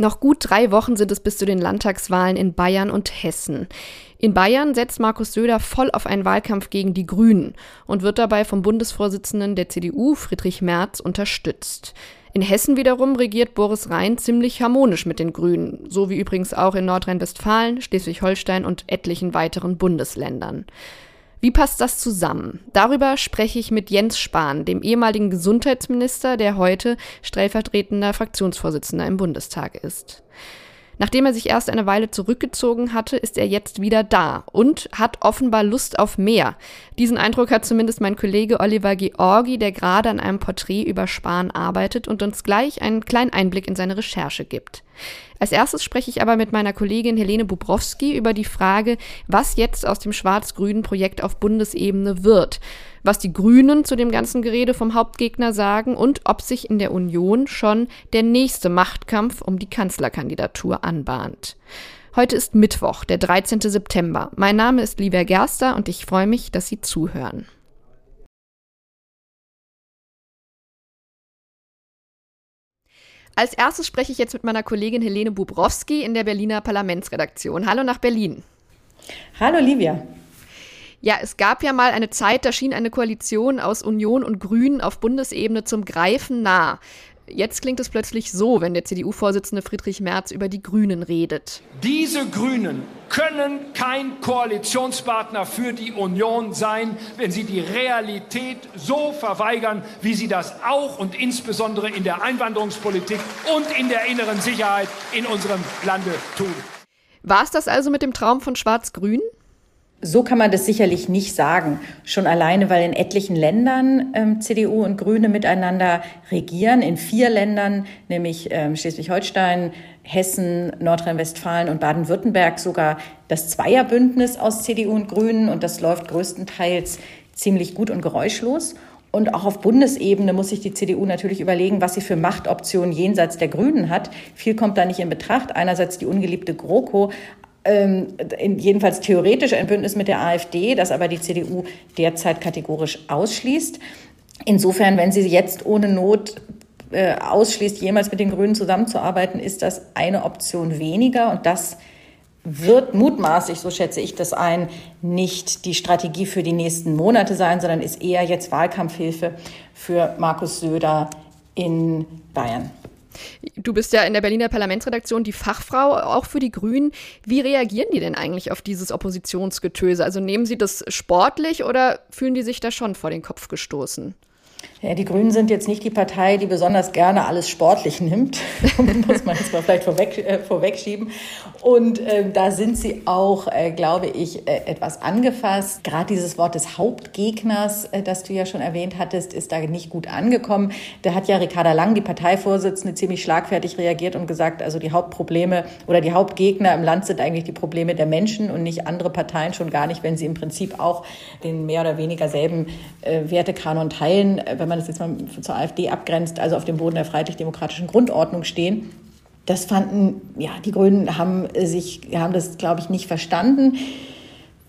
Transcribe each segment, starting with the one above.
Noch gut drei Wochen sind es bis zu den Landtagswahlen in Bayern und Hessen. In Bayern setzt Markus Söder voll auf einen Wahlkampf gegen die Grünen und wird dabei vom Bundesvorsitzenden der CDU, Friedrich Merz, unterstützt. In Hessen wiederum regiert Boris Rhein ziemlich harmonisch mit den Grünen, so wie übrigens auch in Nordrhein-Westfalen, Schleswig-Holstein und etlichen weiteren Bundesländern. Wie passt das zusammen? Darüber spreche ich mit Jens Spahn, dem ehemaligen Gesundheitsminister, der heute stellvertretender Fraktionsvorsitzender im Bundestag ist. Nachdem er sich erst eine Weile zurückgezogen hatte, ist er jetzt wieder da und hat offenbar Lust auf mehr. Diesen Eindruck hat zumindest mein Kollege Oliver Georgi, der gerade an einem Porträt über Spahn arbeitet und uns gleich einen kleinen Einblick in seine Recherche gibt. Als erstes spreche ich aber mit meiner Kollegin Helene Bubrowski über die Frage, was jetzt aus dem schwarz-grünen Projekt auf Bundesebene wird, was die Grünen zu dem ganzen Gerede vom Hauptgegner sagen und ob sich in der Union schon der nächste Machtkampf um die Kanzlerkandidatur anbahnt. Heute ist Mittwoch, der 13. September. Mein Name ist Livia Gerster und ich freue mich, dass Sie zuhören. Als erstes spreche ich jetzt mit meiner Kollegin Helene Bubrowski in der Berliner Parlamentsredaktion. Hallo nach Berlin. Hallo Livia. Ja, es gab ja mal eine Zeit, da schien eine Koalition aus Union und Grünen auf Bundesebene zum Greifen nah. Jetzt klingt es plötzlich so, wenn der CDU-Vorsitzende Friedrich Merz über die Grünen redet. Diese Grünen können kein Koalitionspartner für die Union sein, wenn sie die Realität so verweigern, wie sie das auch und insbesondere in der Einwanderungspolitik und in der inneren Sicherheit in unserem Lande tun. War es das also mit dem Traum von Schwarz-Grün? So kann man das sicherlich nicht sagen. Schon alleine, weil in etlichen Ländern ähm, CDU und Grüne miteinander regieren. In vier Ländern, nämlich ähm, Schleswig-Holstein, Hessen, Nordrhein-Westfalen und Baden-Württemberg sogar das Zweierbündnis aus CDU und Grünen. Und das läuft größtenteils ziemlich gut und geräuschlos. Und auch auf Bundesebene muss sich die CDU natürlich überlegen, was sie für Machtoptionen jenseits der Grünen hat. Viel kommt da nicht in Betracht. Einerseits die ungeliebte GroKo, ähm, jedenfalls theoretisch ein Bündnis mit der AfD, das aber die CDU derzeit kategorisch ausschließt. Insofern, wenn sie jetzt ohne Not äh, ausschließt, jemals mit den Grünen zusammenzuarbeiten, ist das eine Option weniger. Und das wird mutmaßlich, so schätze ich das ein, nicht die Strategie für die nächsten Monate sein, sondern ist eher jetzt Wahlkampfhilfe für Markus Söder in Bayern. Du bist ja in der Berliner Parlamentsredaktion die Fachfrau, auch für die Grünen. Wie reagieren die denn eigentlich auf dieses Oppositionsgetöse? Also nehmen sie das sportlich oder fühlen die sich da schon vor den Kopf gestoßen? Ja, die Grünen sind jetzt nicht die Partei, die besonders gerne alles sportlich nimmt, muss man jetzt mal vielleicht vorweg, äh, vorwegschieben. Und äh, da sind sie auch, äh, glaube ich, äh, etwas angefasst. Gerade dieses Wort des Hauptgegners, äh, das du ja schon erwähnt hattest, ist da nicht gut angekommen. Da hat ja Ricarda Lang, die Parteivorsitzende, ziemlich schlagfertig reagiert und gesagt, also die Hauptprobleme oder die Hauptgegner im Land sind eigentlich die Probleme der Menschen und nicht andere Parteien, schon gar nicht, wenn sie im Prinzip auch den mehr oder weniger selben äh, Wertekanon teilen wenn man das jetzt mal zur AfD abgrenzt, also auf dem Boden der freiheitlich-demokratischen Grundordnung stehen. Das fanden, ja, die Grünen haben sich, haben das, glaube ich, nicht verstanden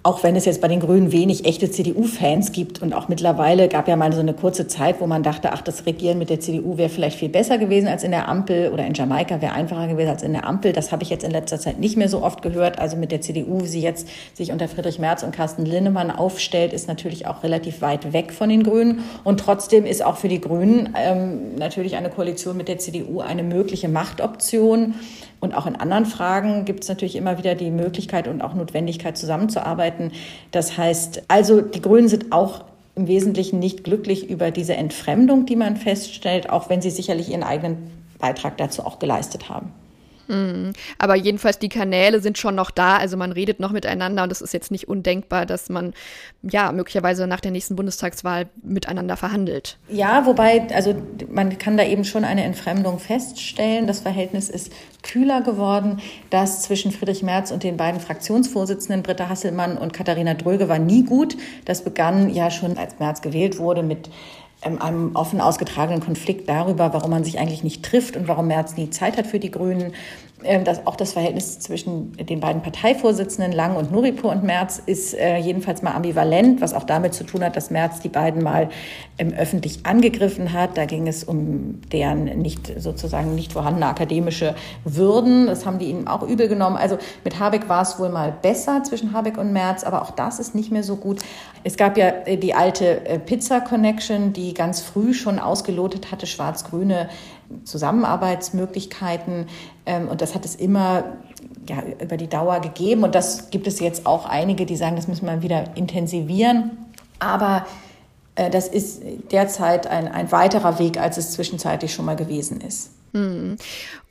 auch wenn es jetzt bei den Grünen wenig echte CDU-Fans gibt und auch mittlerweile gab ja mal so eine kurze Zeit, wo man dachte, ach, das Regieren mit der CDU wäre vielleicht viel besser gewesen als in der Ampel oder in Jamaika wäre einfacher gewesen als in der Ampel. Das habe ich jetzt in letzter Zeit nicht mehr so oft gehört. Also mit der CDU, wie sie jetzt sich unter Friedrich Merz und Carsten Linnemann aufstellt, ist natürlich auch relativ weit weg von den Grünen. Und trotzdem ist auch für die Grünen ähm, natürlich eine Koalition mit der CDU eine mögliche Machtoption. Und auch in anderen Fragen gibt es natürlich immer wieder die Möglichkeit und auch Notwendigkeit zusammenzuarbeiten. Das heißt, also die Grünen sind auch im Wesentlichen nicht glücklich über diese Entfremdung, die man feststellt, auch wenn sie sicherlich ihren eigenen Beitrag dazu auch geleistet haben. Mhm. Aber jedenfalls die Kanäle sind schon noch da, also man redet noch miteinander und es ist jetzt nicht undenkbar, dass man ja möglicherweise nach der nächsten Bundestagswahl miteinander verhandelt. Ja, wobei, also man kann da eben schon eine Entfremdung feststellen. Das Verhältnis ist kühler geworden. Das zwischen Friedrich Merz und den beiden Fraktionsvorsitzenden Britta Hasselmann und Katharina Dröge war nie gut. Das begann ja schon, als Merz gewählt wurde, mit einem offen ausgetragenen Konflikt darüber, warum man sich eigentlich nicht trifft und warum Merz nie Zeit hat für die Grünen. Ähm, das, auch das Verhältnis zwischen den beiden Parteivorsitzenden Lang und Nuripur und Merz ist äh, jedenfalls mal ambivalent, was auch damit zu tun hat, dass Merz die beiden mal ähm, öffentlich angegriffen hat. Da ging es um deren nicht sozusagen nicht vorhandene akademische Würden. Das haben die ihnen auch übel genommen. Also mit Habeck war es wohl mal besser zwischen Habeck und Merz, aber auch das ist nicht mehr so gut. Es gab ja äh, die alte äh, Pizza Connection, die ganz früh schon ausgelotet hatte, schwarz-grüne Zusammenarbeitsmöglichkeiten. Ähm, und das hat es immer ja, über die Dauer gegeben. Und das gibt es jetzt auch einige, die sagen, das müssen wir wieder intensivieren. Aber äh, das ist derzeit ein, ein weiterer Weg, als es zwischenzeitlich schon mal gewesen ist. Hm.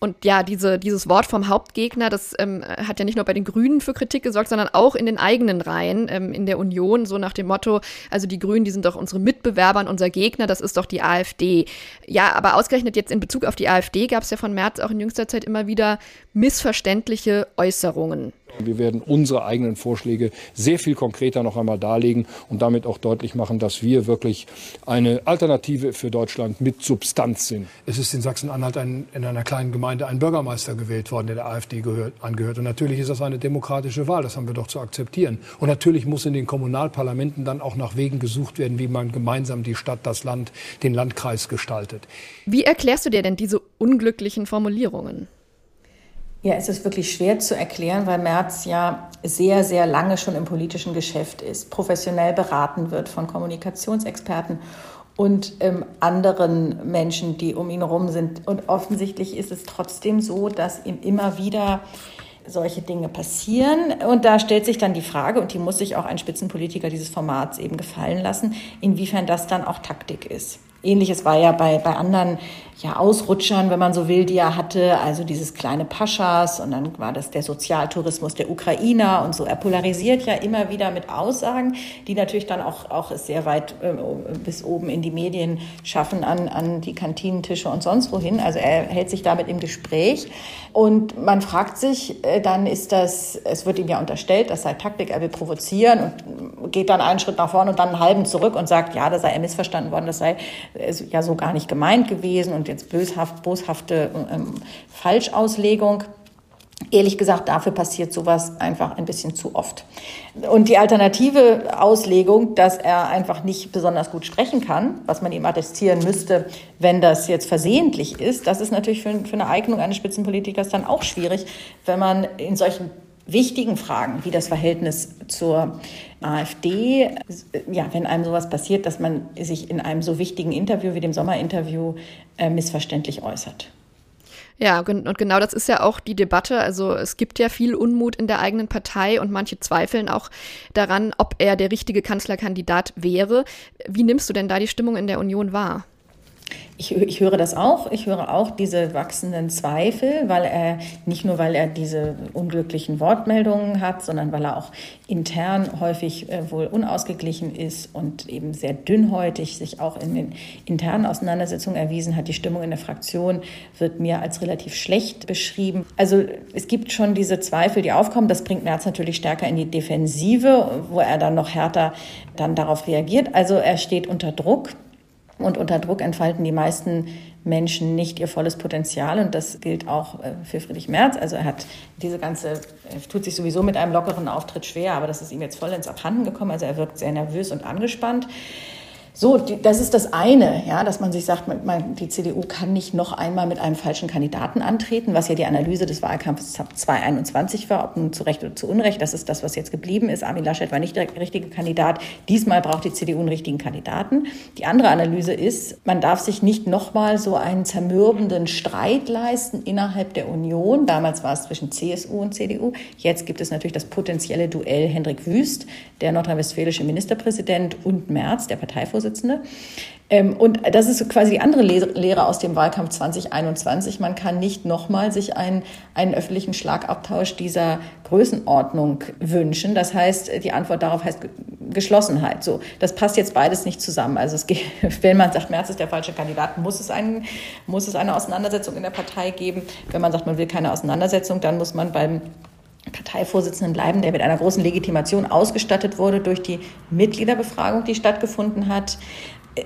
Und ja, diese, dieses Wort vom Hauptgegner, das ähm, hat ja nicht nur bei den Grünen für Kritik gesorgt, sondern auch in den eigenen Reihen ähm, in der Union, so nach dem Motto, also die Grünen, die sind doch unsere Mitbewerber und unser Gegner, das ist doch die AfD. Ja, aber ausgerechnet jetzt in Bezug auf die AfD gab es ja von März auch in jüngster Zeit immer wieder missverständliche Äußerungen. Wir werden unsere eigenen Vorschläge sehr viel konkreter noch einmal darlegen und damit auch deutlich machen, dass wir wirklich eine Alternative für Deutschland mit Substanz sind. Es ist in Sachsen-Anhalt in einer kleinen Gemeinde ein Bürgermeister gewählt worden, der der AfD gehört, angehört. Und natürlich ist das eine demokratische Wahl, das haben wir doch zu akzeptieren. Und natürlich muss in den Kommunalparlamenten dann auch nach Wegen gesucht werden, wie man gemeinsam die Stadt, das Land, den Landkreis gestaltet. Wie erklärst du dir denn diese unglücklichen Formulierungen? Ja, es ist wirklich schwer zu erklären, weil Merz ja sehr, sehr lange schon im politischen Geschäft ist, professionell beraten wird von Kommunikationsexperten und ähm, anderen Menschen, die um ihn herum sind. Und offensichtlich ist es trotzdem so, dass ihm immer wieder solche Dinge passieren. Und da stellt sich dann die Frage, und die muss sich auch ein Spitzenpolitiker dieses Formats eben gefallen lassen, inwiefern das dann auch Taktik ist. Ähnliches war ja bei, bei anderen ja, Ausrutschern, wenn man so will, die er hatte. Also dieses kleine Paschas und dann war das der Sozialtourismus der Ukrainer und so. Er polarisiert ja immer wieder mit Aussagen, die natürlich dann auch, auch sehr weit äh, bis oben in die Medien schaffen, an, an die Kantinentische und sonst wohin. Also er hält sich damit im Gespräch. Und man fragt sich, äh, dann ist das, es wird ihm ja unterstellt, das sei Taktik, er will provozieren und geht dann einen Schritt nach vorne und dann einen halben zurück und sagt, ja, da sei er missverstanden worden, das sei ja so gar nicht gemeint gewesen und jetzt böshaft, boshafte ähm, Falschauslegung. Ehrlich gesagt, dafür passiert sowas einfach ein bisschen zu oft. Und die alternative Auslegung, dass er einfach nicht besonders gut sprechen kann, was man ihm attestieren müsste, wenn das jetzt versehentlich ist, das ist natürlich für, für eine Eignung eines Spitzenpolitikers dann auch schwierig, wenn man in solchen wichtigen Fragen wie das Verhältnis zur AfD, ja, wenn einem sowas passiert, dass man sich in einem so wichtigen Interview wie dem Sommerinterview äh, missverständlich äußert. Ja, und genau das ist ja auch die Debatte. Also es gibt ja viel Unmut in der eigenen Partei und manche zweifeln auch daran, ob er der richtige Kanzlerkandidat wäre. Wie nimmst du denn da die Stimmung in der Union wahr? Ich, ich, höre das auch. Ich höre auch diese wachsenden Zweifel, weil er nicht nur, weil er diese unglücklichen Wortmeldungen hat, sondern weil er auch intern häufig äh, wohl unausgeglichen ist und eben sehr dünnhäutig sich auch in den internen Auseinandersetzungen erwiesen hat. Die Stimmung in der Fraktion wird mir als relativ schlecht beschrieben. Also es gibt schon diese Zweifel, die aufkommen. Das bringt Merz natürlich stärker in die Defensive, wo er dann noch härter dann darauf reagiert. Also er steht unter Druck. Und unter Druck entfalten die meisten Menschen nicht ihr volles Potenzial. Und das gilt auch äh, für Friedrich Merz. Also er hat diese ganze, er tut sich sowieso mit einem lockeren Auftritt schwer, aber das ist ihm jetzt voll ins Abhanden gekommen. Also er wirkt sehr nervös und angespannt. So, die, das ist das eine, ja, dass man sich sagt, man, die CDU kann nicht noch einmal mit einem falschen Kandidaten antreten, was ja die Analyse des Wahlkampfs 2021 war, ob nun zu Recht oder zu Unrecht. Das ist das, was jetzt geblieben ist. Armin Laschet war nicht der richtige Kandidat. Diesmal braucht die CDU einen richtigen Kandidaten. Die andere Analyse ist, man darf sich nicht nochmal so einen zermürbenden Streit leisten innerhalb der Union. Damals war es zwischen CSU und CDU. Jetzt gibt es natürlich das potenzielle Duell Hendrik Wüst, der nordrhein-westfälische Ministerpräsident, und Merz, der Parteivorsitzende Vorsitzende. Ähm, und das ist quasi die andere Lehre aus dem Wahlkampf 2021. Man kann nicht nochmal sich einen, einen öffentlichen Schlagabtausch dieser Größenordnung wünschen. Das heißt, die Antwort darauf heißt Geschlossenheit. So, das passt jetzt beides nicht zusammen. Also es geht, wenn man sagt, Merz ist der falsche Kandidat, muss es, einen, muss es eine Auseinandersetzung in der Partei geben. Wenn man sagt, man will keine Auseinandersetzung, dann muss man beim Parteivorsitzenden bleiben, der mit einer großen Legitimation ausgestattet wurde durch die Mitgliederbefragung, die stattgefunden hat.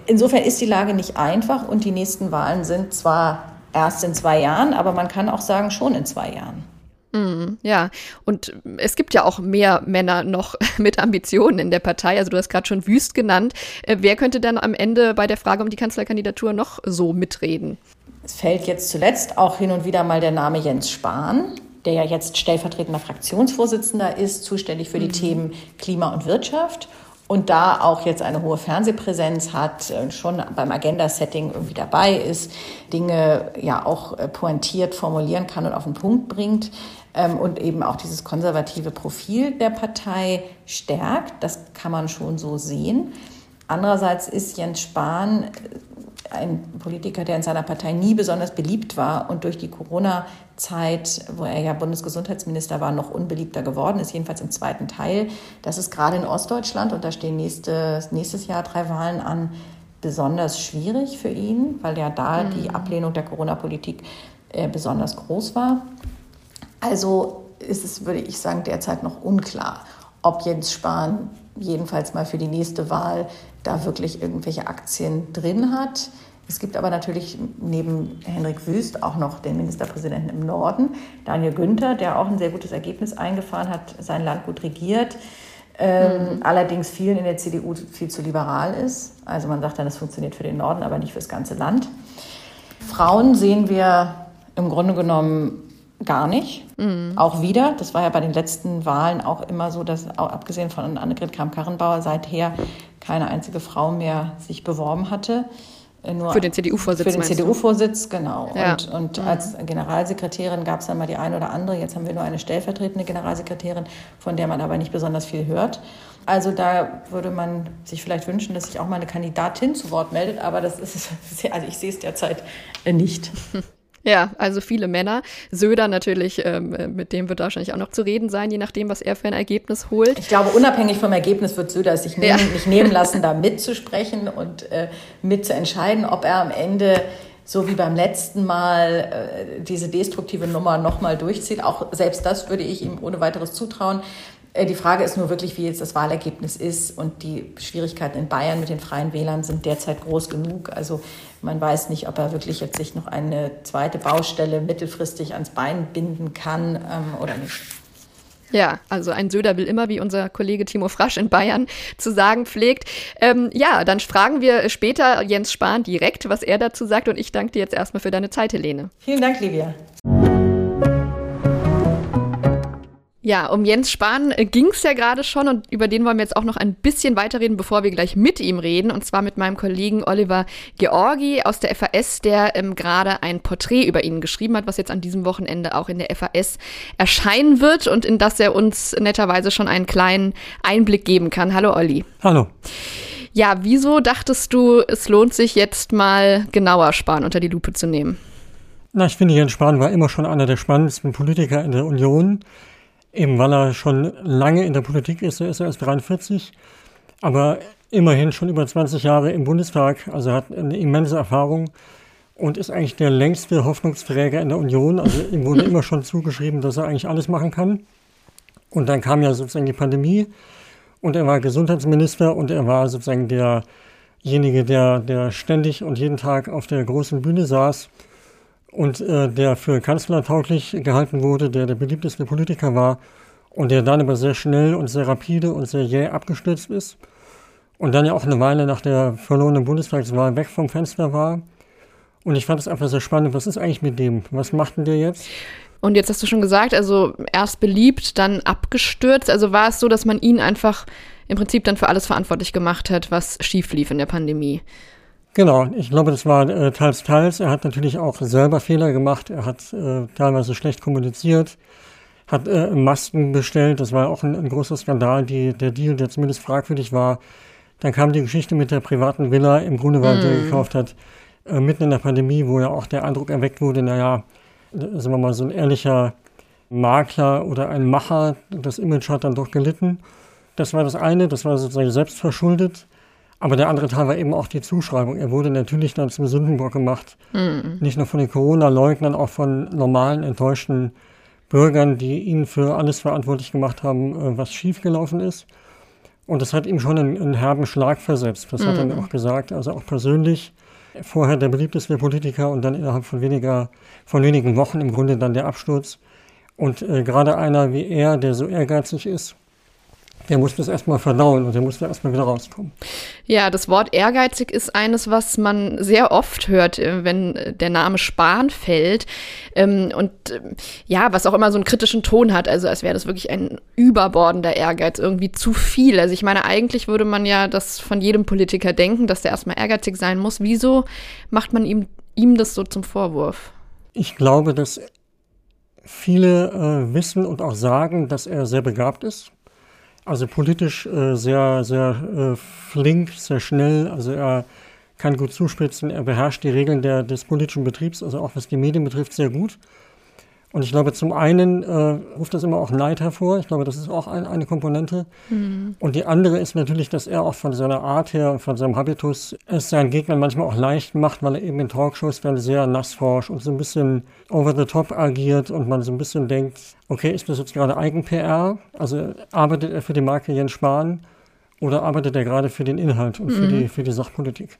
Insofern ist die Lage nicht einfach und die nächsten Wahlen sind zwar erst in zwei Jahren, aber man kann auch sagen, schon in zwei Jahren. Mm, ja, und es gibt ja auch mehr Männer noch mit Ambitionen in der Partei. Also du hast gerade schon Wüst genannt. Äh, wer könnte dann am Ende bei der Frage um die Kanzlerkandidatur noch so mitreden? Es fällt jetzt zuletzt auch hin und wieder mal der Name Jens Spahn, der ja jetzt stellvertretender Fraktionsvorsitzender ist, zuständig für die mhm. Themen Klima und Wirtschaft und da auch jetzt eine hohe Fernsehpräsenz hat, äh, schon beim Agenda-Setting irgendwie dabei ist, Dinge ja auch äh, pointiert formulieren kann und auf den Punkt bringt ähm, und eben auch dieses konservative Profil der Partei stärkt. Das kann man schon so sehen. Andererseits ist Jens Spahn ein Politiker, der in seiner Partei nie besonders beliebt war und durch die Corona-Zeit, wo er ja Bundesgesundheitsminister war, noch unbeliebter geworden ist, jedenfalls im zweiten Teil. Das ist gerade in Ostdeutschland, und da stehen nächstes, nächstes Jahr drei Wahlen an, besonders schwierig für ihn, weil ja da mhm. die Ablehnung der Corona-Politik äh, besonders groß war. Also ist es, würde ich sagen, derzeit noch unklar, ob Jens Spahn jedenfalls mal für die nächste Wahl da wirklich irgendwelche Aktien drin hat. Es gibt aber natürlich neben Henrik Wüst auch noch den Ministerpräsidenten im Norden, Daniel Günther, der auch ein sehr gutes Ergebnis eingefahren hat, sein Land gut regiert, ähm, mhm. allerdings vielen in der CDU viel zu liberal ist. Also man sagt dann, das funktioniert für den Norden, aber nicht für das ganze Land. Frauen sehen wir im Grunde genommen gar nicht. Mhm. Auch wieder, das war ja bei den letzten Wahlen auch immer so, dass abgesehen von Annegret Kramp-Karrenbauer seither keine einzige Frau mehr sich beworben hatte. Äh, nur für den CDU-Vorsitz. Für den CDU-Vorsitz, genau. Ja. Und, und mhm. als Generalsekretärin gab es dann mal die eine oder andere. Jetzt haben wir nur eine stellvertretende Generalsekretärin, von der man aber nicht besonders viel hört. Also da würde man sich vielleicht wünschen, dass sich auch mal eine Kandidatin zu Wort meldet, aber das ist, also ich sehe es derzeit nicht. Ja, also viele Männer. Söder natürlich, ähm, mit dem wird wahrscheinlich auch noch zu reden sein, je nachdem, was er für ein Ergebnis holt. Ich glaube, unabhängig vom Ergebnis wird Söder es sich nehmen, ja. nicht nehmen lassen, da mitzusprechen und äh, mitzuentscheiden, ob er am Ende so wie beim letzten Mal äh, diese destruktive Nummer nochmal durchzieht. Auch selbst das würde ich ihm ohne weiteres zutrauen. Äh, die Frage ist nur wirklich, wie jetzt das Wahlergebnis ist. Und die Schwierigkeiten in Bayern mit den Freien Wählern sind derzeit groß genug. Also man weiß nicht, ob er wirklich jetzt sich noch eine zweite Baustelle mittelfristig ans Bein binden kann ähm, oder nicht. Ja, also ein Söder will immer, wie unser Kollege Timo Frasch in Bayern zu sagen pflegt. Ähm, ja, dann fragen wir später Jens Spahn direkt, was er dazu sagt. Und ich danke dir jetzt erstmal für deine Zeit, Helene. Vielen Dank, Livia. Ja, um Jens Spahn äh, ging es ja gerade schon und über den wollen wir jetzt auch noch ein bisschen weiterreden, bevor wir gleich mit ihm reden. Und zwar mit meinem Kollegen Oliver Georgi aus der FAS, der ähm, gerade ein Porträt über ihn geschrieben hat, was jetzt an diesem Wochenende auch in der FAS erscheinen wird und in das er uns netterweise schon einen kleinen Einblick geben kann. Hallo Olli. Hallo. Ja, wieso dachtest du, es lohnt sich jetzt mal genauer Spahn unter die Lupe zu nehmen? Na, ich finde, Jens Spahn war immer schon einer der spannendsten Politiker in der Union. Eben weil er schon lange in der Politik ist, er ist erst 43, aber immerhin schon über 20 Jahre im Bundestag, also hat eine immense Erfahrung und ist eigentlich der längste Hoffnungsträger in der Union. Also ihm wurde immer schon zugeschrieben, dass er eigentlich alles machen kann. Und dann kam ja sozusagen die Pandemie und er war Gesundheitsminister und er war sozusagen derjenige, der, der ständig und jeden Tag auf der großen Bühne saß und äh, der für Kanzler tauglich gehalten wurde, der der beliebteste Politiker war und der dann aber sehr schnell und sehr rapide und sehr jäh abgestürzt ist und dann ja auch eine Weile nach der verlorenen Bundestagswahl weg vom Fenster war. Und ich fand es einfach sehr spannend, was ist eigentlich mit dem? Was macht denn der jetzt? Und jetzt hast du schon gesagt, also erst beliebt, dann abgestürzt. Also war es so, dass man ihn einfach im Prinzip dann für alles verantwortlich gemacht hat, was schief lief in der Pandemie? Genau, ich glaube, das war äh, teils, teils. Er hat natürlich auch selber Fehler gemacht. Er hat äh, teilweise schlecht kommuniziert, hat äh, Masken bestellt. Das war auch ein, ein großer Skandal, die, der Deal, der zumindest fragwürdig war. Dann kam die Geschichte mit der privaten Villa im Grunewald, mm. die er mhm. gekauft hat, äh, mitten in der Pandemie, wo ja auch der Eindruck erweckt wurde, naja, sagen wir mal, so ein ehrlicher Makler oder ein Macher, das Image hat dann doch gelitten. Das war das eine, das war sozusagen selbst verschuldet. Aber der andere Teil war eben auch die Zuschreibung. Er wurde natürlich dann zum Sündenbock gemacht. Mhm. Nicht nur von den Corona-Leugnern, auch von normalen, enttäuschten Bürgern, die ihn für alles verantwortlich gemacht haben, äh, was schiefgelaufen ist. Und das hat ihm schon einen, einen herben Schlag versetzt. Das mhm. hat er mir mhm. auch gesagt. Also auch persönlich vorher der beliebteste Politiker und dann innerhalb von weniger, von wenigen Wochen im Grunde dann der Absturz. Und äh, gerade einer wie er, der so ehrgeizig ist, der muss das erstmal verdauen und der muss da erstmal wieder rauskommen. Ja, das Wort ehrgeizig ist eines, was man sehr oft hört, äh, wenn der Name Spahn fällt. Ähm, und ähm, ja, was auch immer so einen kritischen Ton hat, also als wäre das wirklich ein überbordender Ehrgeiz, irgendwie zu viel. Also ich meine, eigentlich würde man ja das von jedem Politiker denken, dass der erstmal ehrgeizig sein muss. Wieso macht man ihm, ihm das so zum Vorwurf? Ich glaube, dass viele äh, wissen und auch sagen, dass er sehr begabt ist also politisch äh, sehr, sehr äh, flink, sehr schnell. Also er kann gut zuspitzen, er beherrscht die Regeln der, des politischen Betriebs, also auch was die Medien betrifft, sehr gut. Und ich glaube, zum einen äh, ruft das immer auch Neid hervor. Ich glaube, das ist auch ein, eine Komponente. Mhm. Und die andere ist natürlich, dass er auch von seiner Art her und von seinem Habitus es seinen Gegnern manchmal auch leicht macht, weil er eben in Talkshows dann sehr nassforsch und so ein bisschen over the top agiert und man so ein bisschen denkt, okay, ist das jetzt gerade Eigen-PR? Also arbeitet er für die Marke Jens Spahn? Oder arbeitet er gerade für den Inhalt und für, mhm. die, für die Sachpolitik?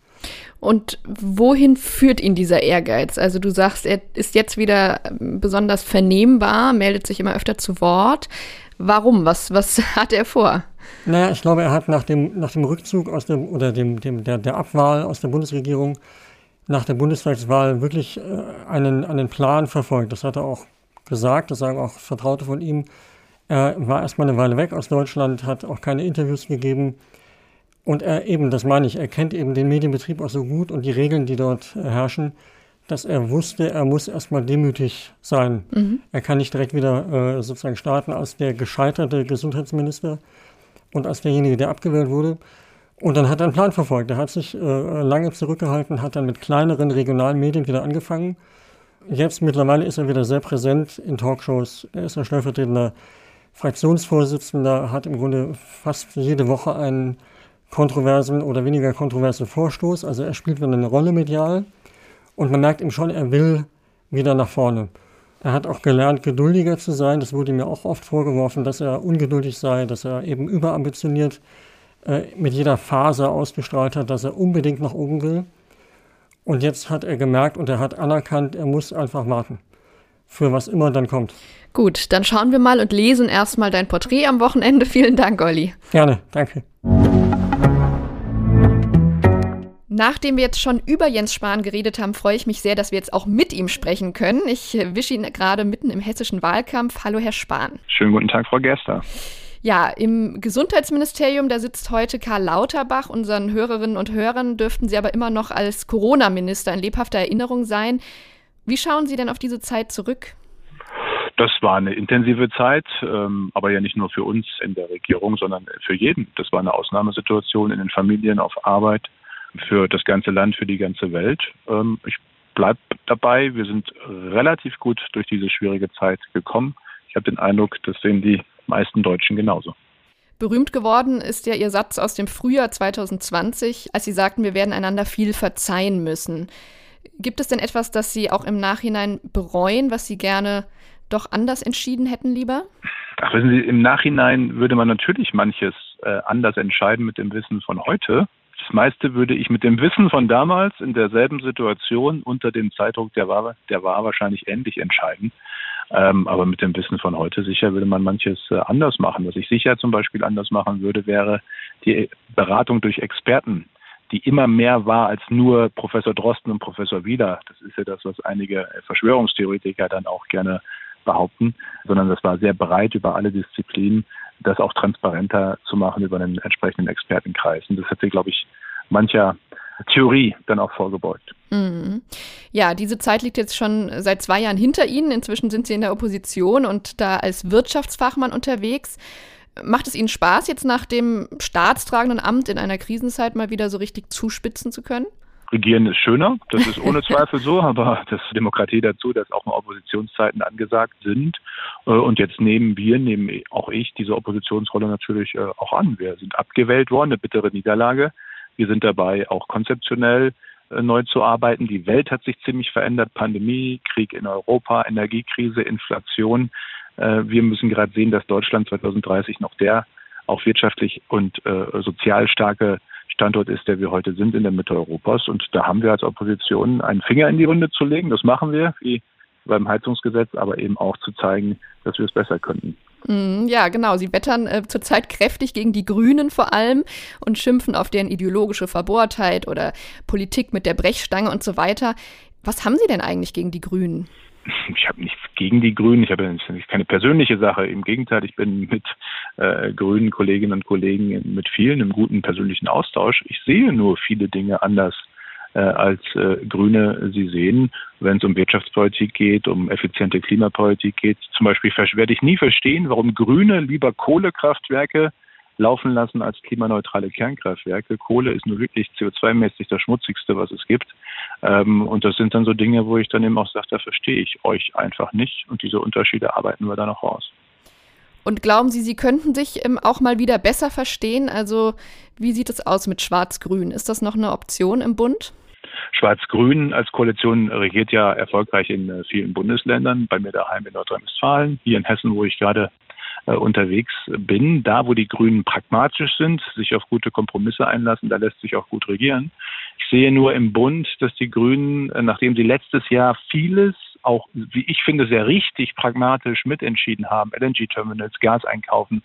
Und wohin führt ihn dieser Ehrgeiz? Also du sagst, er ist jetzt wieder ähm, besonders vernehmbar, meldet sich immer öfter zu Wort. Warum? Was, was hat er vor? Naja, ich glaube, er hat nach dem, nach dem Rückzug aus dem, oder dem, dem, der, der Abwahl aus der Bundesregierung nach der Bundestagswahl wirklich äh, einen, einen Plan verfolgt. Das hat er auch gesagt, das sagen auch Vertraute von ihm er war erstmal eine Weile weg aus Deutschland, hat auch keine Interviews gegeben. Und er eben, das meine ich, er kennt eben den Medienbetrieb auch so gut und die Regeln, die dort herrschen, dass er wusste, er muss erstmal demütig sein. Mhm. Er kann nicht direkt wieder äh, sozusagen starten als der gescheiterte Gesundheitsminister und als derjenige, der abgewählt wurde. Und dann hat er einen Plan verfolgt. Er hat sich äh, lange zurückgehalten, hat dann mit kleineren regionalen Medien wieder angefangen. Jetzt mittlerweile ist er wieder sehr präsent in Talkshows. Er ist ein stellvertretender Fraktionsvorsitzender hat im Grunde fast jede Woche einen kontroversen oder weniger kontroversen Vorstoß. Also er spielt wieder eine Rolle medial und man merkt ihm schon, er will wieder nach vorne. Er hat auch gelernt, geduldiger zu sein. Das wurde mir auch oft vorgeworfen, dass er ungeduldig sei, dass er eben überambitioniert äh, mit jeder Phase ausgestrahlt hat, dass er unbedingt nach oben will. Und jetzt hat er gemerkt und er hat anerkannt, er muss einfach warten. Für was immer dann kommt. Gut, dann schauen wir mal und lesen erstmal dein Porträt am Wochenende. Vielen Dank, Olli. Gerne, danke. Nachdem wir jetzt schon über Jens Spahn geredet haben, freue ich mich sehr, dass wir jetzt auch mit ihm sprechen können. Ich wische ihn gerade mitten im hessischen Wahlkampf. Hallo, Herr Spahn. Schönen guten Tag, Frau Gerster. Ja, im Gesundheitsministerium, da sitzt heute Karl Lauterbach. Unseren Hörerinnen und Hörern dürften Sie aber immer noch als Corona-Minister in lebhafter Erinnerung sein. Wie schauen Sie denn auf diese Zeit zurück? Das war eine intensive Zeit, ähm, aber ja nicht nur für uns in der Regierung, sondern für jeden. Das war eine Ausnahmesituation in den Familien, auf Arbeit, für das ganze Land, für die ganze Welt. Ähm, ich bleibe dabei, wir sind relativ gut durch diese schwierige Zeit gekommen. Ich habe den Eindruck, das sehen die meisten Deutschen genauso. Berühmt geworden ist ja Ihr Satz aus dem Frühjahr 2020, als Sie sagten, wir werden einander viel verzeihen müssen. Gibt es denn etwas, das Sie auch im Nachhinein bereuen, was Sie gerne doch anders entschieden hätten lieber? Ach, wissen Sie, im Nachhinein würde man natürlich manches äh, anders entscheiden mit dem Wissen von heute. Das meiste würde ich mit dem Wissen von damals in derselben Situation unter dem Zeitdruck, der war, der war wahrscheinlich ähnlich entscheiden. Ähm, aber mit dem Wissen von heute sicher würde man manches äh, anders machen. Was ich sicher zum Beispiel anders machen würde, wäre die Beratung durch Experten die immer mehr war als nur Professor Drosten und Professor Wieler. Das ist ja das, was einige Verschwörungstheoretiker dann auch gerne behaupten, sondern das war sehr breit über alle Disziplinen, das auch transparenter zu machen über einen entsprechenden Expertenkreis. Und das hat sich, glaube ich, mancher Theorie dann auch vorgebeugt. Mhm. Ja, diese Zeit liegt jetzt schon seit zwei Jahren hinter Ihnen. Inzwischen sind Sie in der Opposition und da als Wirtschaftsfachmann unterwegs. Macht es Ihnen Spaß, jetzt nach dem staatstragenden Amt in einer Krisenzeit mal wieder so richtig zuspitzen zu können? Regieren ist schöner, das ist ohne Zweifel so, aber das Demokratie dazu, dass auch mal Oppositionszeiten angesagt sind. Äh, und jetzt nehmen wir, nehmen auch ich diese Oppositionsrolle natürlich äh, auch an. Wir sind abgewählt worden, eine bittere Niederlage. Wir sind dabei, auch konzeptionell äh, neu zu arbeiten. Die Welt hat sich ziemlich verändert. Pandemie, Krieg in Europa, Energiekrise, Inflation. Wir müssen gerade sehen, dass Deutschland 2030 noch der auch wirtschaftlich und sozial starke Standort ist, der wir heute sind in der Mitte Europas. Und da haben wir als Opposition einen Finger in die Runde zu legen. Das machen wir, wie beim Heizungsgesetz, aber eben auch zu zeigen, dass wir es besser könnten. Mm, ja, genau. Sie wettern äh, zurzeit kräftig gegen die Grünen vor allem und schimpfen auf deren ideologische Verbohrtheit oder Politik mit der Brechstange und so weiter. Was haben Sie denn eigentlich gegen die Grünen? ich habe nichts gegen die Grünen, ich habe keine persönliche Sache. Im Gegenteil, ich bin mit äh, grünen Kolleginnen und Kollegen mit vielen im guten persönlichen Austausch. Ich sehe nur viele Dinge anders äh, als äh, Grüne sie sehen, wenn es um Wirtschaftspolitik geht, um effiziente Klimapolitik geht. Zum Beispiel werde ich nie verstehen, warum Grüne lieber Kohlekraftwerke laufen lassen als klimaneutrale Kernkraftwerke. Kohle ist nur wirklich CO2-mäßig das schmutzigste, was es gibt. Ähm, und das sind dann so Dinge, wo ich dann eben auch sage, da verstehe ich euch einfach nicht. Und diese Unterschiede arbeiten wir dann noch raus. Und glauben Sie, Sie könnten sich ähm, auch mal wieder besser verstehen? Also wie sieht es aus mit Schwarz-Grün? Ist das noch eine Option im Bund? Schwarz-Grün als Koalition regiert ja erfolgreich in äh, vielen Bundesländern, bei mir daheim in Nordrhein-Westfalen, hier in Hessen, wo ich gerade unterwegs bin. Da, wo die Grünen pragmatisch sind, sich auf gute Kompromisse einlassen, da lässt sich auch gut regieren. Ich sehe nur im Bund, dass die Grünen, äh, nachdem sie letztes Jahr vieles auch, wie ich finde, sehr richtig pragmatisch mitentschieden haben, LNG-Terminals, Gas einkaufen,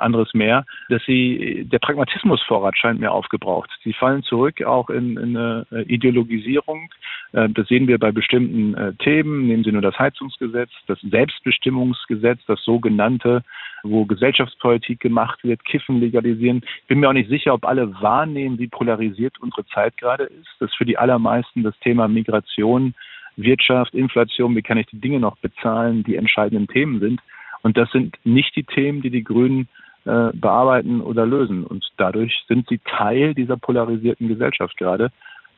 anderes mehr, dass sie, der Pragmatismusvorrat scheint mir aufgebraucht. Sie fallen zurück auch in, in eine Ideologisierung. Äh, das sehen wir bei bestimmten äh, Themen. Nehmen Sie nur das Heizungsgesetz, das Selbstbestimmungsgesetz, das sogenannte, wo Gesellschaftspolitik gemacht wird, Kiffen legalisieren. Ich bin mir auch nicht sicher, ob alle wahrnehmen, wie polarisiert unsere Zeit gerade ist. Das für die allermeisten das Thema Migration, Wirtschaft, Inflation, wie kann ich die Dinge noch bezahlen, die entscheidenden Themen sind. Und das sind nicht die Themen, die die Grünen äh, bearbeiten oder lösen. Und dadurch sind sie Teil dieser polarisierten Gesellschaft gerade.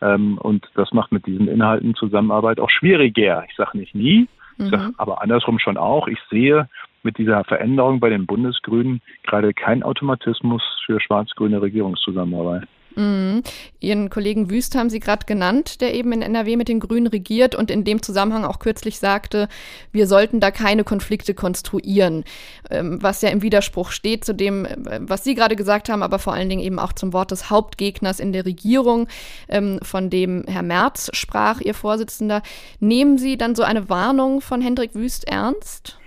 Ähm, und das macht mit diesen Inhalten Zusammenarbeit auch schwieriger. Ich sage nicht nie, mhm. sag aber andersrum schon auch. Ich sehe mit dieser Veränderung bei den Bundesgrünen gerade keinen Automatismus für schwarz-grüne Regierungszusammenarbeit. Mhm. Ihren Kollegen Wüst haben Sie gerade genannt, der eben in NRW mit den Grünen regiert und in dem Zusammenhang auch kürzlich sagte, wir sollten da keine Konflikte konstruieren, ähm, was ja im Widerspruch steht zu dem, äh, was Sie gerade gesagt haben, aber vor allen Dingen eben auch zum Wort des Hauptgegners in der Regierung, ähm, von dem Herr Merz sprach, Ihr Vorsitzender. Nehmen Sie dann so eine Warnung von Hendrik Wüst ernst?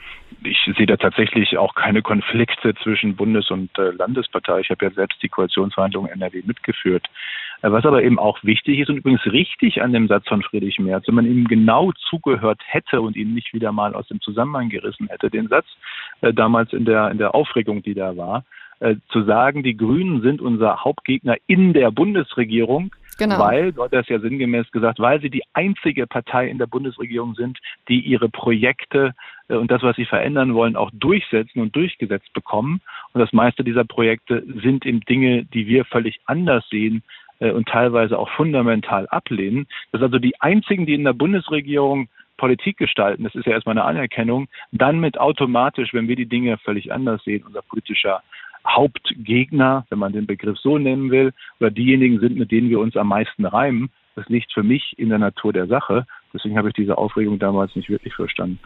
Ich sehe da tatsächlich auch keine Konflikte zwischen Bundes- und äh, Landespartei. Ich habe ja selbst die Koalitionsverhandlungen NRW mitgeführt. Äh, was aber eben auch wichtig ist und übrigens richtig an dem Satz von Friedrich Merz, wenn man ihm genau zugehört hätte und ihn nicht wieder mal aus dem Zusammenhang gerissen hätte, den Satz äh, damals in der, in der Aufregung, die da war, äh, zu sagen, die Grünen sind unser Hauptgegner in der Bundesregierung, Genau. Weil, dort ist ja sinngemäß gesagt, weil sie die einzige Partei in der Bundesregierung sind, die ihre Projekte äh, und das, was sie verändern wollen, auch durchsetzen und durchgesetzt bekommen. Und das meiste dieser Projekte sind eben Dinge, die wir völlig anders sehen äh, und teilweise auch fundamental ablehnen. Das sind also die einzigen, die in der Bundesregierung Politik gestalten, das ist ja erstmal eine Anerkennung, dann mit automatisch, wenn wir die Dinge völlig anders sehen, unser politischer Hauptgegner, wenn man den Begriff so nennen will, oder diejenigen sind, mit denen wir uns am meisten reimen. Das liegt für mich in der Natur der Sache. Deswegen habe ich diese Aufregung damals nicht wirklich verstanden.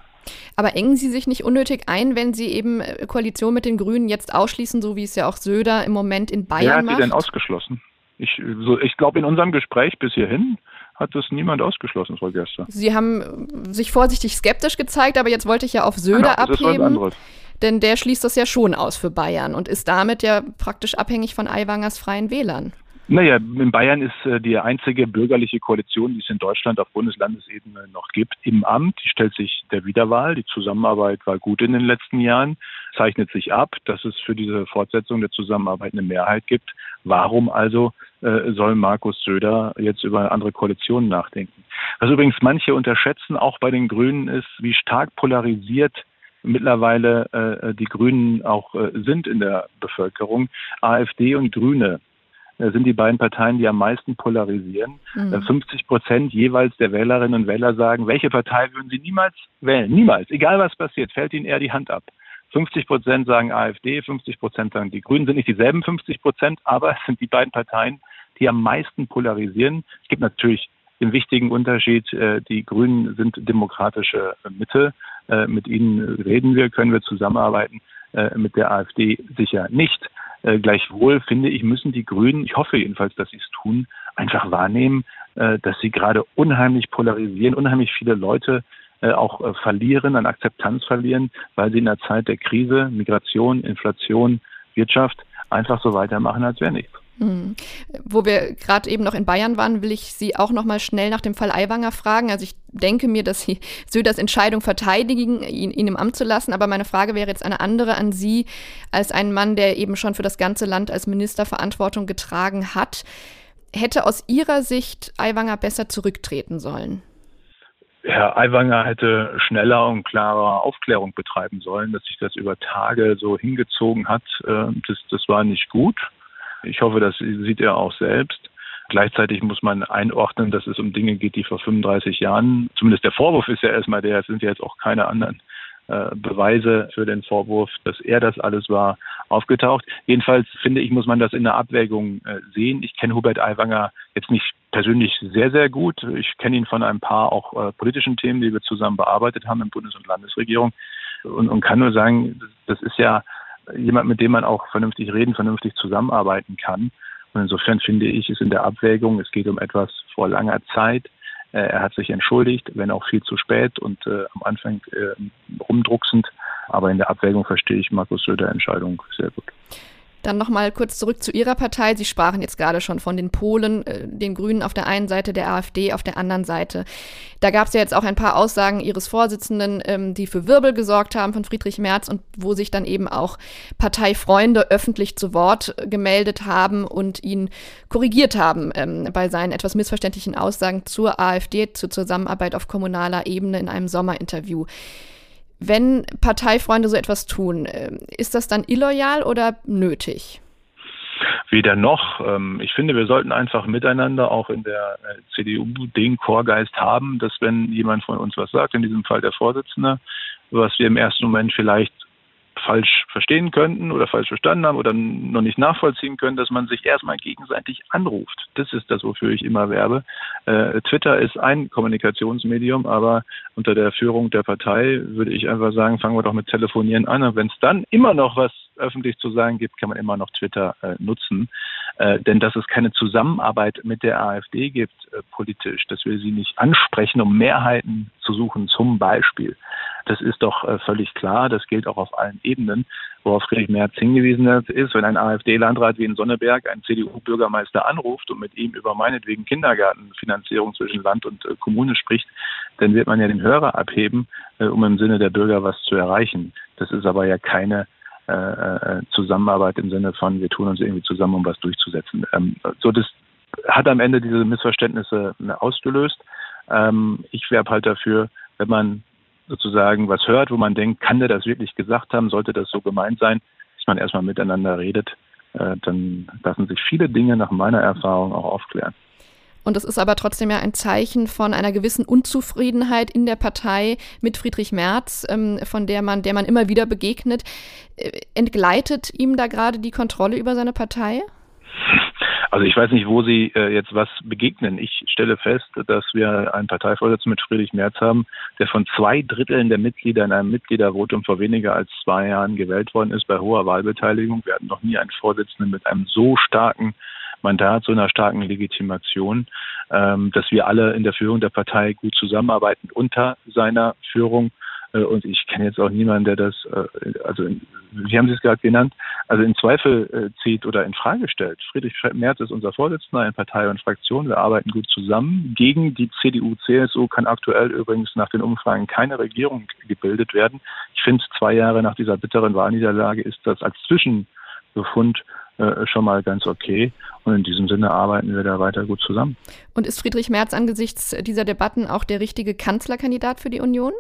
Aber engen Sie sich nicht unnötig ein, wenn Sie eben äh, Koalition mit den Grünen jetzt ausschließen, so wie es ja auch Söder im Moment in Bayern Wer hat macht? sie denn ausgeschlossen? Ich, so, ich glaube, in unserem Gespräch bis hierhin hat das niemand ausgeschlossen, Frau Gerster. Sie haben äh, sich vorsichtig skeptisch gezeigt, aber jetzt wollte ich ja auf Söder genau, das abheben. Ist was anderes denn der schließt das ja schon aus für Bayern und ist damit ja praktisch abhängig von Aiwangers freien Wählern. Naja, in Bayern ist äh, die einzige bürgerliche Koalition, die es in Deutschland auf Bundeslandesebene noch gibt, im Amt. Die stellt sich der Wiederwahl. Die Zusammenarbeit war gut in den letzten Jahren, zeichnet sich ab, dass es für diese Fortsetzung der Zusammenarbeit eine Mehrheit gibt. Warum also äh, soll Markus Söder jetzt über andere Koalitionen nachdenken? Was übrigens manche unterschätzen, auch bei den Grünen, ist, wie stark polarisiert mittlerweile äh, die Grünen auch äh, sind in der Bevölkerung. AfD und Grüne äh, sind die beiden Parteien, die am meisten polarisieren. Mhm. 50 äh, Prozent jeweils der Wählerinnen und Wähler sagen, welche Partei würden sie niemals wählen? Niemals. Egal was passiert, fällt ihnen eher die Hand ab. 50 Prozent sagen AfD, 50 Prozent sagen die Grünen, sind nicht dieselben 50 Prozent, aber es sind die beiden Parteien, die am meisten polarisieren. Es gibt natürlich den wichtigen Unterschied, äh, die Grünen sind demokratische Mitte. Äh, mit ihnen reden wir, können wir zusammenarbeiten, äh, mit der AfD sicher nicht. Äh, gleichwohl finde ich, müssen die Grünen, ich hoffe jedenfalls, dass sie es tun, einfach wahrnehmen, dass sie gerade unheimlich polarisieren, unheimlich viele Leute auch verlieren, an Akzeptanz verlieren, weil sie in der Zeit der Krise, Migration, Inflation, Wirtschaft einfach so weitermachen, als wäre nichts. Hm. Wo wir gerade eben noch in Bayern waren, will ich Sie auch noch mal schnell nach dem Fall Aiwanger fragen. Also ich denke mir, dass Sie Söders Entscheidung verteidigen, ihn, ihn, im Amt zu lassen. Aber meine Frage wäre jetzt eine andere an Sie als einen Mann, der eben schon für das ganze Land als Minister Verantwortung getragen hat. Hätte aus Ihrer Sicht Aiwanger besser zurücktreten sollen? Herr Aiwanger hätte schneller und klarer Aufklärung betreiben sollen, dass sich das über Tage so hingezogen hat. Äh, das, das war nicht gut. Ich hoffe, das sieht er auch selbst. Gleichzeitig muss man einordnen, dass es um Dinge geht, die vor 35 Jahren, zumindest der Vorwurf ist ja erstmal der, es sind ja jetzt auch keine anderen äh, Beweise für den Vorwurf, dass er das alles war, aufgetaucht. Jedenfalls finde ich, muss man das in der Abwägung äh, sehen. Ich kenne Hubert Aiwanger jetzt nicht persönlich sehr, sehr gut. Ich kenne ihn von ein paar auch äh, politischen Themen, die wir zusammen bearbeitet haben in Bundes- und Landesregierung und, und kann nur sagen, das ist ja jemand, mit dem man auch vernünftig reden, vernünftig zusammenarbeiten kann. Und insofern finde ich es in der Abwägung, es geht um etwas vor langer Zeit. Äh, er hat sich entschuldigt, wenn auch viel zu spät und äh, am Anfang äh, rumdrucksend. Aber in der Abwägung verstehe ich Markus Söder Entscheidung sehr gut. Dann nochmal kurz zurück zu Ihrer Partei. Sie sprachen jetzt gerade schon von den Polen, äh, den Grünen auf der einen Seite, der AfD auf der anderen Seite. Da gab es ja jetzt auch ein paar Aussagen Ihres Vorsitzenden, ähm, die für Wirbel gesorgt haben von Friedrich Merz und wo sich dann eben auch Parteifreunde öffentlich zu Wort gemeldet haben und ihn korrigiert haben ähm, bei seinen etwas missverständlichen Aussagen zur AfD, zur Zusammenarbeit auf kommunaler Ebene in einem Sommerinterview. Wenn Parteifreunde so etwas tun, ähm, ist das dann illoyal oder nötig? Weder noch. Ähm, ich finde, wir sollten einfach miteinander auch in der äh, CDU den Chorgeist haben, dass wenn jemand von uns was sagt, in diesem Fall der Vorsitzende, was wir im ersten Moment vielleicht falsch verstehen könnten oder falsch verstanden haben oder noch nicht nachvollziehen können, dass man sich erstmal gegenseitig anruft. Das ist das, wofür ich immer werbe. Äh, Twitter ist ein Kommunikationsmedium, aber unter der Führung der Partei würde ich einfach sagen, fangen wir doch mit Telefonieren an. Und wenn es dann immer noch was öffentlich zu sagen gibt, kann man immer noch Twitter äh, nutzen. Äh, denn dass es keine Zusammenarbeit mit der AfD gibt äh, politisch, dass wir sie nicht ansprechen, um Mehrheiten zu suchen, zum Beispiel, das ist doch äh, völlig klar. Das gilt auch auf allen Ebenen. Worauf Friedrich Merz hingewiesen hat, ist, wenn ein AfD-Landrat wie in Sonneberg einen CDU-Bürgermeister anruft und mit ihm über meinetwegen Kindergartenfinanzierung zwischen Land und äh, Kommune spricht, dann wird man ja den Hörer abheben, äh, um im Sinne der Bürger was zu erreichen. Das ist aber ja keine äh, äh, Zusammenarbeit im Sinne von, wir tun uns irgendwie zusammen, um was durchzusetzen. Ähm, so, das hat am Ende diese Missverständnisse äh, ausgelöst. Ähm, ich werbe halt dafür, wenn man sozusagen was hört, wo man denkt, kann der das wirklich gesagt haben, sollte das so gemeint sein, dass man erstmal miteinander redet, äh, dann lassen sich viele Dinge nach meiner Erfahrung auch aufklären. Und das ist aber trotzdem ja ein Zeichen von einer gewissen Unzufriedenheit in der Partei mit Friedrich Merz, ähm, von der man, der man immer wieder begegnet. Äh, entgleitet ihm da gerade die Kontrolle über seine Partei? Also ich weiß nicht, wo Sie äh, jetzt was begegnen. Ich stelle fest, dass wir einen Parteivorsitzenden mit Friedrich Merz haben, der von zwei Dritteln der Mitglieder in einem Mitgliedervotum vor weniger als zwei Jahren gewählt worden ist bei hoher Wahlbeteiligung. Wir hatten noch nie einen Vorsitzenden mit einem so starken Mandat, so einer starken Legitimation, ähm, dass wir alle in der Führung der Partei gut zusammenarbeiten unter seiner Führung. Äh, und ich kenne jetzt auch niemanden, der das, äh, also wie haben Sie es gerade genannt, also in Zweifel äh, zieht oder in Frage stellt. Friedrich Merz ist unser Vorsitzender in Partei und Fraktion. Wir arbeiten gut zusammen. Gegen die CDU-CSU kann aktuell übrigens nach den Umfragen keine Regierung gebildet werden. Ich finde, zwei Jahre nach dieser bitteren Wahlniederlage ist das als Zwischenbefund schon mal ganz okay. Und in diesem Sinne arbeiten wir da weiter gut zusammen. Und ist Friedrich Merz angesichts dieser Debatten auch der richtige Kanzlerkandidat für die Union?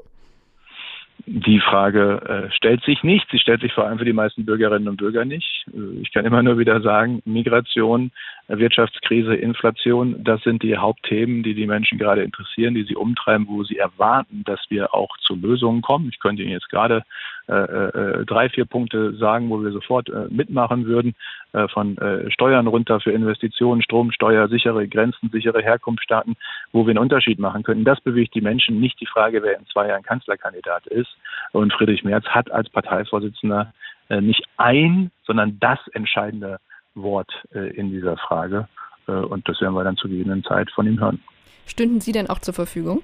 Die Frage äh, stellt sich nicht. Sie stellt sich vor allem für die meisten Bürgerinnen und Bürger nicht. Äh, ich kann immer nur wieder sagen, Migration, Wirtschaftskrise, Inflation, das sind die Hauptthemen, die die Menschen gerade interessieren, die sie umtreiben, wo sie erwarten, dass wir auch zu Lösungen kommen. Ich könnte Ihnen jetzt gerade äh, äh, drei, vier Punkte sagen, wo wir sofort äh, mitmachen würden, äh, von Steuern runter für Investitionen, Stromsteuer, sichere Grenzen, sichere Herkunftsstaaten, wo wir einen Unterschied machen könnten. Das bewegt die Menschen, nicht die Frage, wer in zwei Jahren Kanzlerkandidat ist. Und Friedrich Merz hat als Parteivorsitzender nicht ein, sondern das entscheidende Wort in dieser Frage. Und das werden wir dann zur gegebenen Zeit von ihm hören. Stünden Sie denn auch zur Verfügung?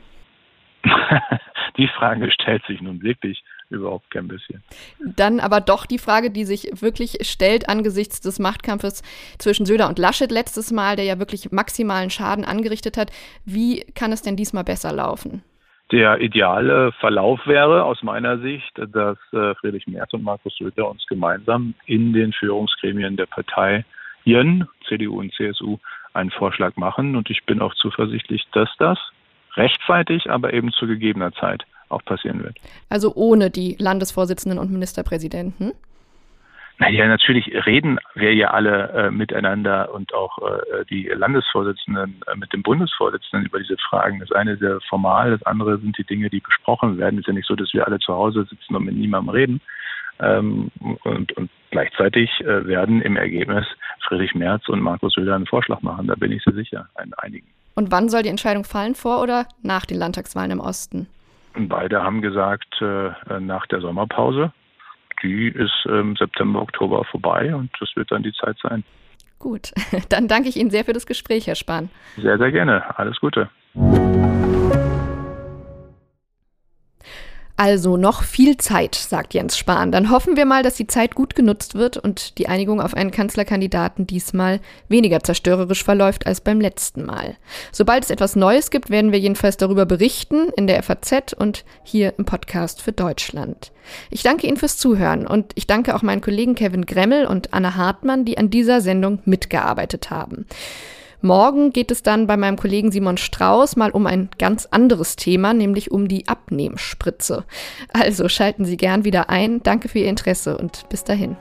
die Frage stellt sich nun wirklich überhaupt kein bisschen. Dann aber doch die Frage, die sich wirklich stellt angesichts des Machtkampfes zwischen Söder und Laschet letztes Mal, der ja wirklich maximalen Schaden angerichtet hat. Wie kann es denn diesmal besser laufen? Der ideale Verlauf wäre aus meiner Sicht, dass äh, Friedrich Merz und Markus Söder uns gemeinsam in den Führungsgremien der Parteien, CDU und CSU, einen Vorschlag machen. Und ich bin auch zuversichtlich, dass das rechtzeitig, aber eben zu gegebener Zeit auch passieren wird. Also ohne die Landesvorsitzenden und Ministerpräsidenten? Naja, natürlich reden wir ja alle äh, miteinander und auch äh, die Landesvorsitzenden äh, mit dem Bundesvorsitzenden über diese Fragen. Das eine ist ja formal, das andere sind die Dinge, die besprochen werden. Es ist ja nicht so, dass wir alle zu Hause sitzen und mit niemandem reden. Ähm, und, und, gleichzeitig äh, werden im Ergebnis Friedrich Merz und Markus Söder einen Vorschlag machen. Da bin ich sehr sicher, einen einigen. Und wann soll die Entscheidung fallen, vor oder nach den Landtagswahlen im Osten? Beide haben gesagt, äh, nach der Sommerpause. Die ist im September, Oktober vorbei und das wird dann die Zeit sein. Gut, dann danke ich Ihnen sehr für das Gespräch, Herr Spahn. Sehr, sehr gerne. Alles Gute. Also noch viel Zeit, sagt Jens Spahn. Dann hoffen wir mal, dass die Zeit gut genutzt wird und die Einigung auf einen Kanzlerkandidaten diesmal weniger zerstörerisch verläuft als beim letzten Mal. Sobald es etwas Neues gibt, werden wir jedenfalls darüber berichten in der FAZ und hier im Podcast für Deutschland. Ich danke Ihnen fürs Zuhören und ich danke auch meinen Kollegen Kevin Gremmel und Anna Hartmann, die an dieser Sendung mitgearbeitet haben. Morgen geht es dann bei meinem Kollegen Simon Strauß mal um ein ganz anderes Thema, nämlich um die Abnehmspritze. Also schalten Sie gern wieder ein. Danke für Ihr Interesse und bis dahin.